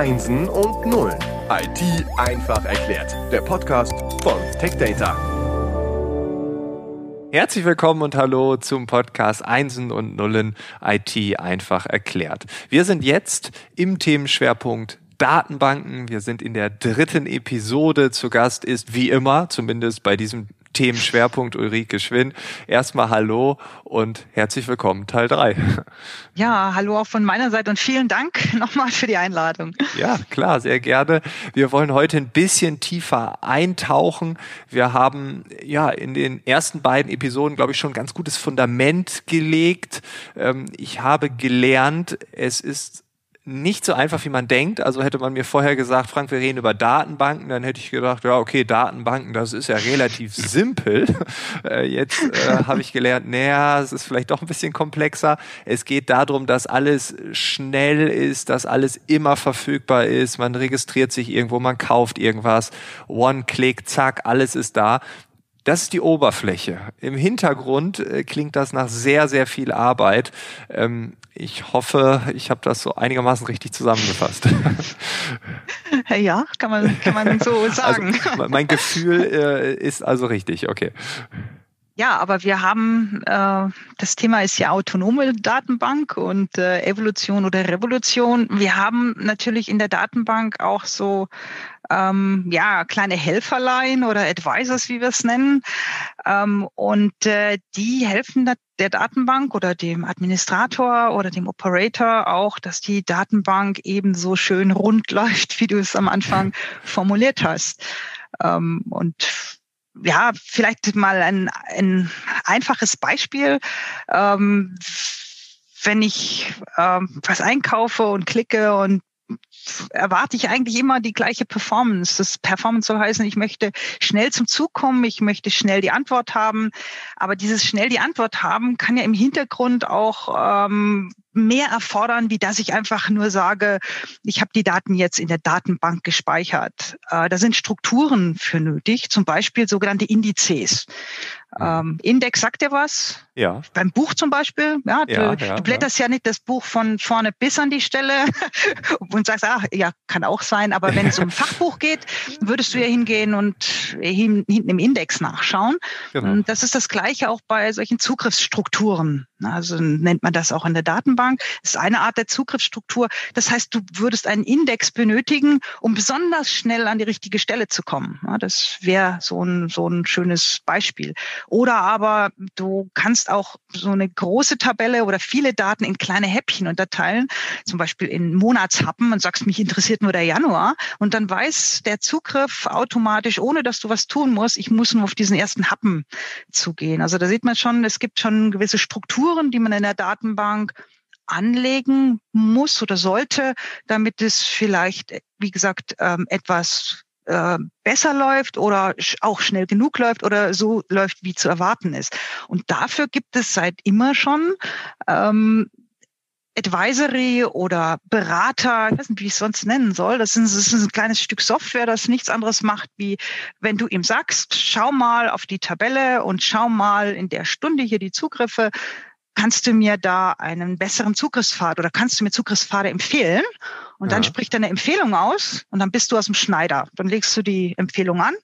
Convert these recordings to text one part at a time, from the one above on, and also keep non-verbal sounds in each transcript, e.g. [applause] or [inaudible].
Einsen und Nullen. IT einfach erklärt. Der Podcast von TechData. Herzlich willkommen und hallo zum Podcast Einsen und Nullen IT einfach erklärt. Wir sind jetzt im Themenschwerpunkt Datenbanken. Wir sind in der dritten Episode. Zu Gast ist wie immer, zumindest bei diesem Themenschwerpunkt Ulrike Schwinn. Erstmal Hallo und herzlich willkommen, Teil 3. Ja, hallo auch von meiner Seite und vielen Dank nochmal für die Einladung. Ja, klar, sehr gerne. Wir wollen heute ein bisschen tiefer eintauchen. Wir haben ja in den ersten beiden Episoden, glaube ich, schon ein ganz gutes Fundament gelegt. Ähm, ich habe gelernt, es ist nicht so einfach, wie man denkt. Also hätte man mir vorher gesagt, Frank, wir reden über Datenbanken, dann hätte ich gedacht, ja, okay, Datenbanken, das ist ja relativ [laughs] simpel. Äh, jetzt äh, habe ich gelernt, naja, es ist vielleicht doch ein bisschen komplexer. Es geht darum, dass alles schnell ist, dass alles immer verfügbar ist. Man registriert sich irgendwo, man kauft irgendwas. One-Click, zack, alles ist da. Das ist die Oberfläche. Im Hintergrund äh, klingt das nach sehr, sehr viel Arbeit. Ähm, ich hoffe, ich habe das so einigermaßen richtig zusammengefasst. [laughs] Ja, kann man, kann man so [laughs] also, sagen. Also, mein Gefühl äh, ist also richtig, okay. Ja, aber wir haben, äh, das Thema ist ja autonome Datenbank und äh, Evolution oder Revolution. Wir haben natürlich in der Datenbank auch so ähm, ja kleine Helferlein oder Advisors, wie wir es nennen. Ähm, und äh, die helfen der Datenbank oder dem Administrator oder dem Operator auch, dass die Datenbank eben so schön rund [laughs] läuft, wie du es am Anfang formuliert hast. Ähm, und ja, vielleicht mal ein, ein einfaches Beispiel. Ähm, wenn ich ähm, was einkaufe und klicke und erwarte ich eigentlich immer die gleiche Performance. Das Performance soll heißen, ich möchte schnell zum Zug kommen, ich möchte schnell die Antwort haben. Aber dieses schnell die Antwort haben kann ja im Hintergrund auch ähm, mehr erfordern, wie dass ich einfach nur sage, ich habe die Daten jetzt in der Datenbank gespeichert. Äh, da sind Strukturen für nötig, zum Beispiel sogenannte Indizes. Ähm, Index sagt dir was? Ja. Beim Buch zum Beispiel. Ja, du, ja, ja, du blätterst ja. ja. nicht das Buch von vorne bis an die Stelle [laughs] und sagst, ach, ja, kann auch sein. Aber wenn es um ein [laughs] Fachbuch geht, würdest du ja hingehen und hinten im Index nachschauen. Genau. Das ist das Gleiche auch bei solchen Zugriffsstrukturen. Also nennt man das auch in der Datenbank. Das ist eine Art der Zugriffsstruktur. Das heißt, du würdest einen Index benötigen, um besonders schnell an die richtige Stelle zu kommen. Das wäre so ein, so ein schönes Beispiel. Oder aber du kannst auch so eine große Tabelle oder viele Daten in kleine Häppchen unterteilen, zum Beispiel in Monatshappen und sagst, mich interessiert nur der Januar. Und dann weiß der Zugriff automatisch, ohne dass du was tun musst, ich muss nur auf diesen ersten Happen zugehen. Also da sieht man schon, es gibt schon gewisse Strukturen, die man in der Datenbank anlegen muss oder sollte, damit es vielleicht, wie gesagt, ähm, etwas äh, besser läuft oder auch schnell genug läuft oder so läuft, wie zu erwarten ist. Und dafür gibt es seit immer schon ähm, Advisory oder Berater, ich weiß nicht, wie ich es sonst nennen soll. Das ist, das ist ein kleines Stück Software, das nichts anderes macht, wie wenn du ihm sagst, schau mal auf die Tabelle und schau mal in der Stunde hier die Zugriffe kannst du mir da einen besseren Zugriffspfad oder kannst du mir Zugriffspfade empfehlen? Und dann spricht er eine Empfehlung aus und dann bist du aus dem Schneider. Dann legst du die Empfehlung an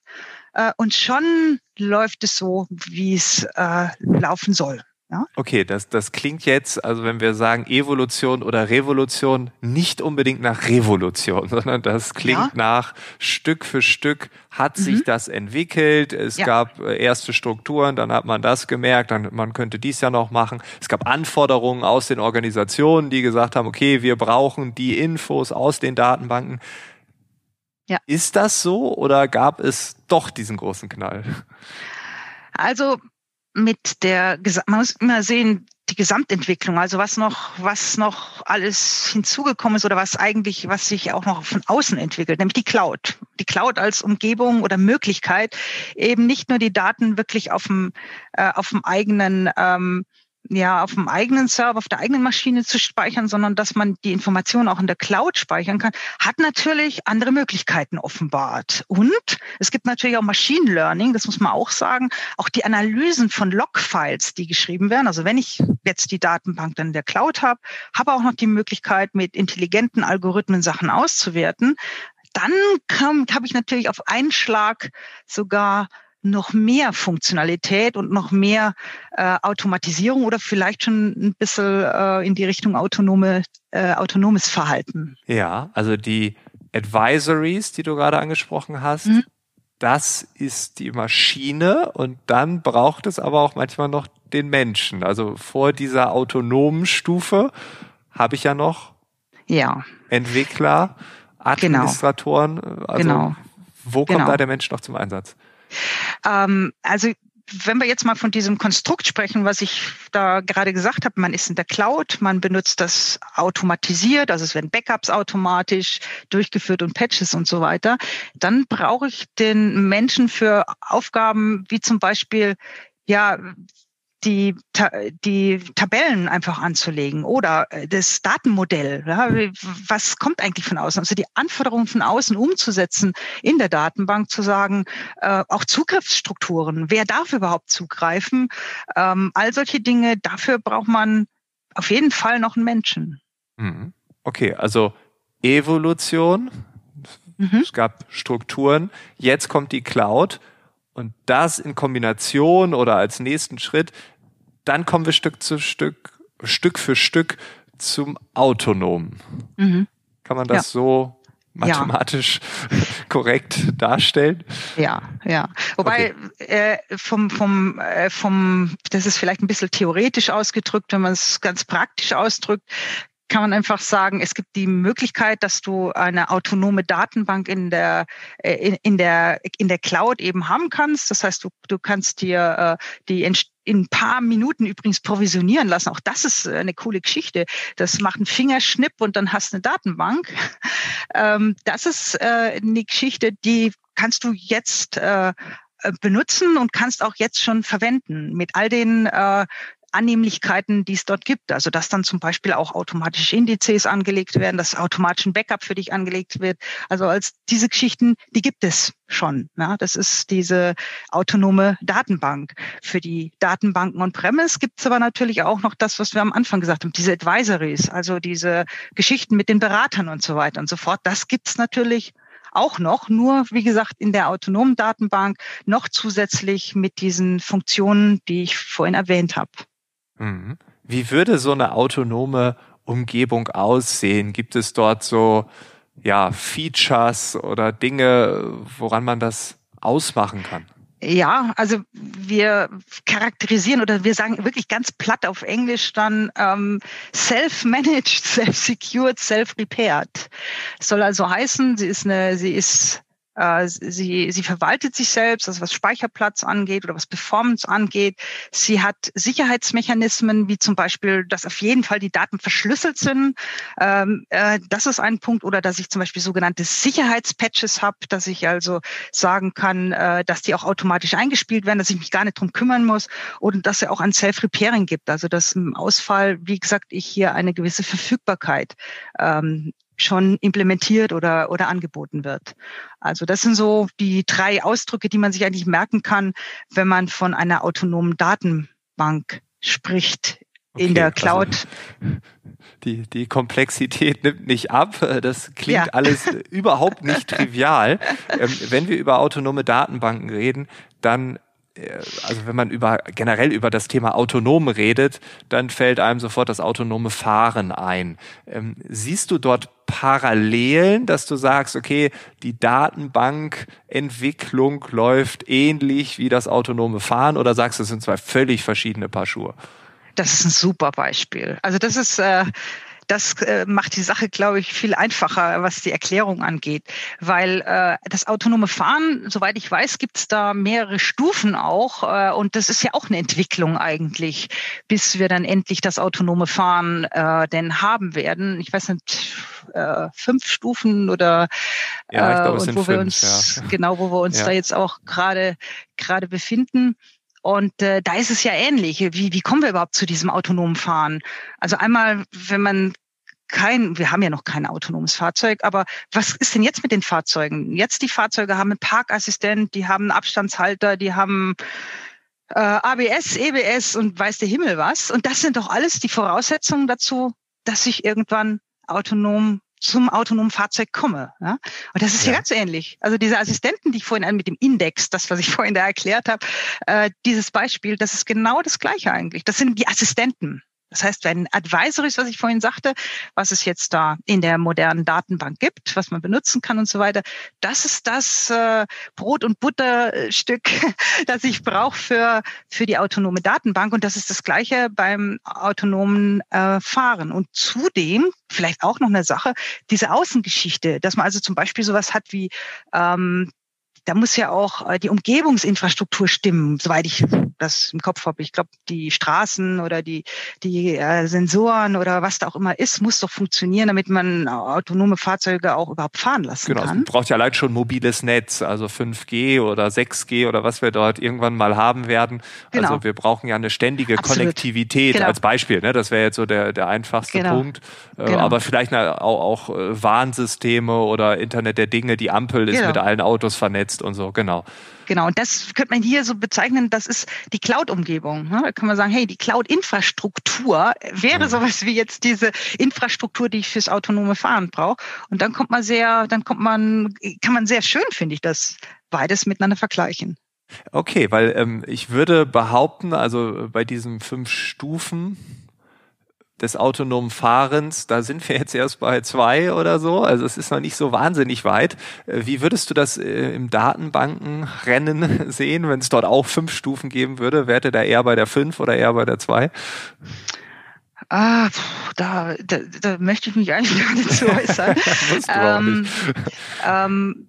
äh, und schon läuft es so, wie es äh, laufen soll. Ja? Okay, das, das klingt jetzt, also wenn wir sagen Evolution oder Revolution, nicht unbedingt nach Revolution, [laughs] sondern das klingt ja. nach Stück für Stück hat mhm. sich das entwickelt. Es ja. gab äh, erste Strukturen, dann hat man das gemerkt, dann man könnte dies ja noch machen. Es gab Anforderungen aus den Organisationen, die gesagt haben, okay, wir brauchen die Infos aus den Datenbanken. Ja. Ist das so oder gab es doch diesen großen Knall? Also mit der, man muss immer sehen, die Gesamtentwicklung, also was noch, was noch alles hinzugekommen ist oder was eigentlich, was sich auch noch von außen entwickelt, nämlich die Cloud. Die Cloud als Umgebung oder Möglichkeit, eben nicht nur die Daten wirklich auf dem, äh, auf dem eigenen ähm, ja auf dem eigenen Server, auf der eigenen Maschine zu speichern, sondern dass man die Informationen auch in der Cloud speichern kann, hat natürlich andere Möglichkeiten offenbart. Und es gibt natürlich auch Machine Learning, das muss man auch sagen, auch die Analysen von Logfiles, die geschrieben werden. Also wenn ich jetzt die Datenbank dann in der Cloud habe, habe auch noch die Möglichkeit, mit intelligenten Algorithmen Sachen auszuwerten. Dann habe ich natürlich auf einen Schlag sogar noch mehr Funktionalität und noch mehr äh, Automatisierung oder vielleicht schon ein bisschen äh, in die Richtung autonome, äh, autonomes Verhalten. Ja, also die Advisories, die du gerade angesprochen hast, mhm. das ist die Maschine und dann braucht es aber auch manchmal noch den Menschen. Also vor dieser autonomen Stufe habe ich ja noch ja. Entwickler, genau. Administratoren. Genau. Also genau. wo kommt genau. da der Mensch noch zum Einsatz? Ähm, also wenn wir jetzt mal von diesem Konstrukt sprechen, was ich da gerade gesagt habe, man ist in der Cloud, man benutzt das automatisiert, also es werden Backups automatisch durchgeführt und Patches und so weiter, dann brauche ich den Menschen für Aufgaben wie zum Beispiel ja, die, die Tabellen einfach anzulegen oder äh, das Datenmodell. Ja, was kommt eigentlich von außen? Also die Anforderungen von außen umzusetzen in der Datenbank, zu sagen, äh, auch Zugriffsstrukturen, wer darf überhaupt zugreifen? Ähm, all solche Dinge, dafür braucht man auf jeden Fall noch einen Menschen. Mhm. Okay, also Evolution, mhm. es gab Strukturen, jetzt kommt die Cloud. Und das in Kombination oder als nächsten Schritt, dann kommen wir Stück zu Stück, Stück für Stück zum Autonomen. Mhm. Kann man das ja. so mathematisch ja. [laughs] korrekt darstellen? Ja, ja. Wobei okay. äh, vom, vom, äh, vom, das ist vielleicht ein bisschen theoretisch ausgedrückt, wenn man es ganz praktisch ausdrückt, kann man einfach sagen, es gibt die Möglichkeit, dass du eine autonome Datenbank in der, äh, in, in der, in der Cloud eben haben kannst. Das heißt, du, du kannst dir äh, die in ein paar Minuten übrigens provisionieren lassen. Auch das ist eine coole Geschichte. Das macht einen Fingerschnipp und dann hast du eine Datenbank. [laughs] Ähm, das ist äh, eine Geschichte, die kannst du jetzt äh, benutzen und kannst auch jetzt schon verwenden mit all den äh, Annehmlichkeiten, die es dort gibt. Also dass dann zum Beispiel auch automatische Indizes angelegt werden, dass automatisch ein Backup für dich angelegt wird. Also als diese Geschichten, die gibt es schon. Ja, das ist diese autonome Datenbank. Für die Datenbanken on-premise gibt es aber natürlich auch noch das, was wir am Anfang gesagt haben, diese Advisories, also diese Geschichten mit den Beratern und so weiter und so fort. Das gibt es natürlich auch noch, nur wie gesagt in der autonomen Datenbank noch zusätzlich mit diesen Funktionen, die ich vorhin erwähnt habe. Mhm. Wie würde so eine autonome Umgebung aussehen? Gibt es dort so ja, Features oder Dinge, woran man das ausmachen kann? Ja, also wir charakterisieren oder wir sagen wirklich ganz platt auf Englisch dann ähm, self-managed, [laughs] self-secured, self-repaired. Soll also heißen, sie ist eine, sie ist sie, sie verwaltet sich selbst, also was Speicherplatz angeht oder was Performance angeht. Sie hat Sicherheitsmechanismen, wie zum Beispiel, dass auf jeden Fall die Daten verschlüsselt sind. Ähm, äh, das ist ein Punkt. Oder dass ich zum Beispiel sogenannte Sicherheitspatches habe, dass ich also sagen kann, äh, dass die auch automatisch eingespielt werden, dass ich mich gar nicht drum kümmern muss. Und dass er auch ein Self-Repairing gibt. Also dass im Ausfall, wie gesagt, ich hier eine gewisse Verfügbarkeit ähm, schon implementiert oder, oder angeboten wird. Also das sind so die drei Ausdrücke, die man sich eigentlich merken kann, wenn man von einer autonomen Datenbank spricht in der also Cloud. Also [laughs] die, die Komplexität nimmt nicht ab. Das klingt ja. alles überhaupt nicht [laughs] trivial. Ähm, wenn wir über autonome Datenbanken reden, dann also wenn man über generell über das Thema autonom redet, dann fällt einem sofort das autonome Fahren ein. Ähm, siehst du dort Parallelen, dass du sagst, okay, die Datenbankentwicklung läuft ähnlich wie das autonome Fahren oder sagst du, es sind zwei völlig verschiedene Paar Schuhe? Das ist ein super Beispiel. Also das ist äh, das äh, macht die Sache, glaube ich, viel einfacher, was die Erklärung angeht. Weil äh, das autonome Fahren, soweit ich weiß, gibt es da mehrere Stufen auch. Äh, und das ist ja auch eine Entwicklung eigentlich, bis wir dann endlich das autonome Fahren äh, denn haben werden. Ich weiß nicht, äh, fünf Stufen oder ja, ich glaube, es äh, und wo sind wir fünf, uns, ja. genau, wo wir uns ja. da jetzt auch gerade gerade befinden. Und äh, da ist es ja ähnlich. Wie, wie kommen wir überhaupt zu diesem autonomen Fahren? Also einmal, wenn man kein, wir haben ja noch kein autonomes Fahrzeug, aber was ist denn jetzt mit den Fahrzeugen? Jetzt die Fahrzeuge haben einen Parkassistent, die haben einen Abstandshalter, die haben äh, ABS, EBS und weiß der Himmel was. Und das sind doch alles die Voraussetzungen dazu, dass ich irgendwann autonom zum autonomen Fahrzeug komme. Ja? Und das ist ja. hier ganz ähnlich. Also diese Assistenten, die ich vorhin mit dem Index, das, was ich [laughs] vorhin da erklärt habe, äh, dieses Beispiel, das ist genau das Gleiche eigentlich. Das sind die Assistenten. Das heißt, wenn Advisories, was ich vorhin sagte, was es jetzt da in der modernen Datenbank gibt, was man benutzen kann und so weiter, das ist das äh, Brot- und Butterstück, [laughs] das ich brauche für, für die autonome Datenbank. Und das ist das Gleiche beim autonomen äh, Fahren. Und zudem, vielleicht auch noch eine Sache, diese Außengeschichte, dass man also zum Beispiel sowas hat wie ähm, da muss ja auch äh, die Umgebungsinfrastruktur stimmen, soweit ich das im Kopf habe. Ich glaube, die Straßen oder die, die äh, Sensoren oder was da auch immer ist, muss doch funktionieren, damit man autonome Fahrzeuge auch überhaupt fahren lassen genau, kann. Genau, braucht ja allein schon mobiles Netz, also 5G oder 6G oder was wir dort irgendwann mal haben werden. Genau. Also wir brauchen ja eine ständige Absolut. Konnektivität genau. als Beispiel. Ne? Das wäre jetzt so der, der einfachste genau. Punkt. Äh, genau. Aber vielleicht auch, auch äh, Warnsysteme oder Internet der Dinge. Die Ampel ist genau. mit allen Autos vernetzt benutzt und so, genau. Genau, und das könnte man hier so bezeichnen, das ist die Cloud-Umgebung. Ne? Da kann man sagen, hey, die Cloud-Infrastruktur wäre mhm. sowas wie jetzt diese Infrastruktur, die ich fürs autonome Fahren brauche. Und dann kommt man sehr, dann kommt man, kann man sehr schön, finde ich, das beides miteinander vergleichen. Okay, weil ähm, ich würde behaupten, also bei diesen fünf Stufen, des autonomen Fahrens, da sind wir jetzt erst bei zwei oder so, also es ist noch nicht so wahnsinnig weit. Äh, wie würdest du das äh, im Datenbankenrennen [laughs] sehen, wenn es dort auch fünf Stufen geben würde? Wäre da eher bei der fünf oder eher bei der zwei? Ah, da, da, da möchte ich mich eigentlich gar nicht zu äußern. [laughs] ähm, ähm,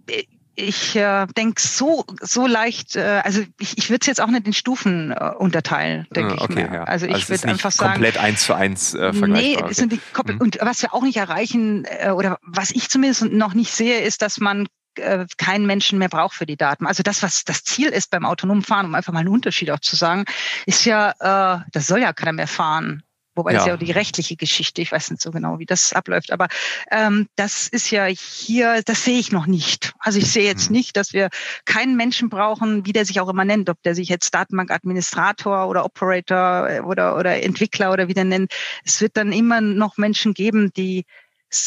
ich äh, denke so so leicht, äh, also ich, ich würde es jetzt auch nicht in Stufen äh, unterteilen, denke ah, okay, ich mir. Ja. Also ich also würde einfach sagen komplett eins zu eins äh, vergleichbar. Nee, okay. sind die, mhm. und was wir auch nicht erreichen äh, oder was ich zumindest noch nicht sehe, ist, dass man äh, keinen Menschen mehr braucht für die Daten. Also das, was das Ziel ist beim autonomen Fahren, um einfach mal einen Unterschied auch zu sagen, ist ja, äh, das soll ja keiner mehr fahren. Wobei ja. das ja die rechtliche Geschichte, ich weiß nicht so genau, wie das abläuft, aber ähm, das ist ja hier, das sehe ich noch nicht. Also ich sehe jetzt hm. nicht, dass wir keinen Menschen brauchen, wie der sich auch immer nennt, ob der sich jetzt Datenbankadministrator oder Operator äh, oder, oder Entwickler oder wie der nennt. Es wird dann immer noch Menschen geben, die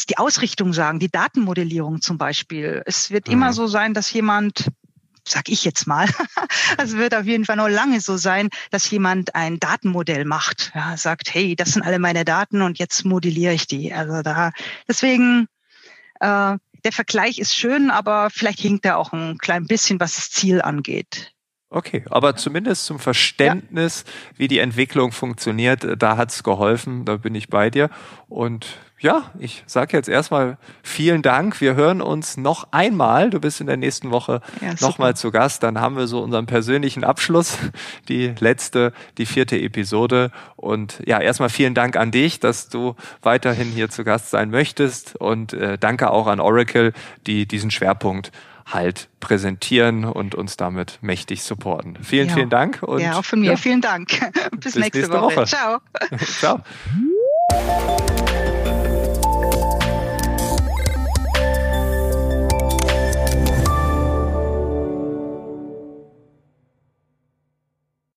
die Ausrichtung sagen, die Datenmodellierung zum Beispiel. Es wird mhm. immer so sein, dass jemand sag ich jetzt mal. [laughs] Es wird auf jeden Fall noch lange so sein, dass jemand ein Datenmodell macht. Ja, sagt, hey, das sind alle meine Daten und jetzt modelliere ich die. Also da, deswegen, äh, der Vergleich ist schön, aber vielleicht hinkt er auch ein klein bisschen, was das Ziel angeht. Okay, aber zumindest zum Verständnis, ja. wie die Entwicklung funktioniert, da hat's geholfen, da bin ich bei dir. Und ja, ich sage jetzt erstmal vielen Dank. Wir hören uns noch einmal. Du bist in der nächsten Woche ja, nochmal zu Gast. Dann haben wir so unseren persönlichen Abschluss, [laughs] die letzte, die vierte Episode. Und ja, erstmal vielen Dank an dich, dass du weiterhin hier zu Gast sein möchtest. Und äh, danke auch an Oracle, die diesen Schwerpunkt halt präsentieren und uns damit mächtig supporten. Vielen, ja. vielen Dank. Und, ja, auch von mir ja. vielen Dank. [laughs] bis, bis nächste, nächste, Woche. Woche. Ciao. [laughs] Ciao.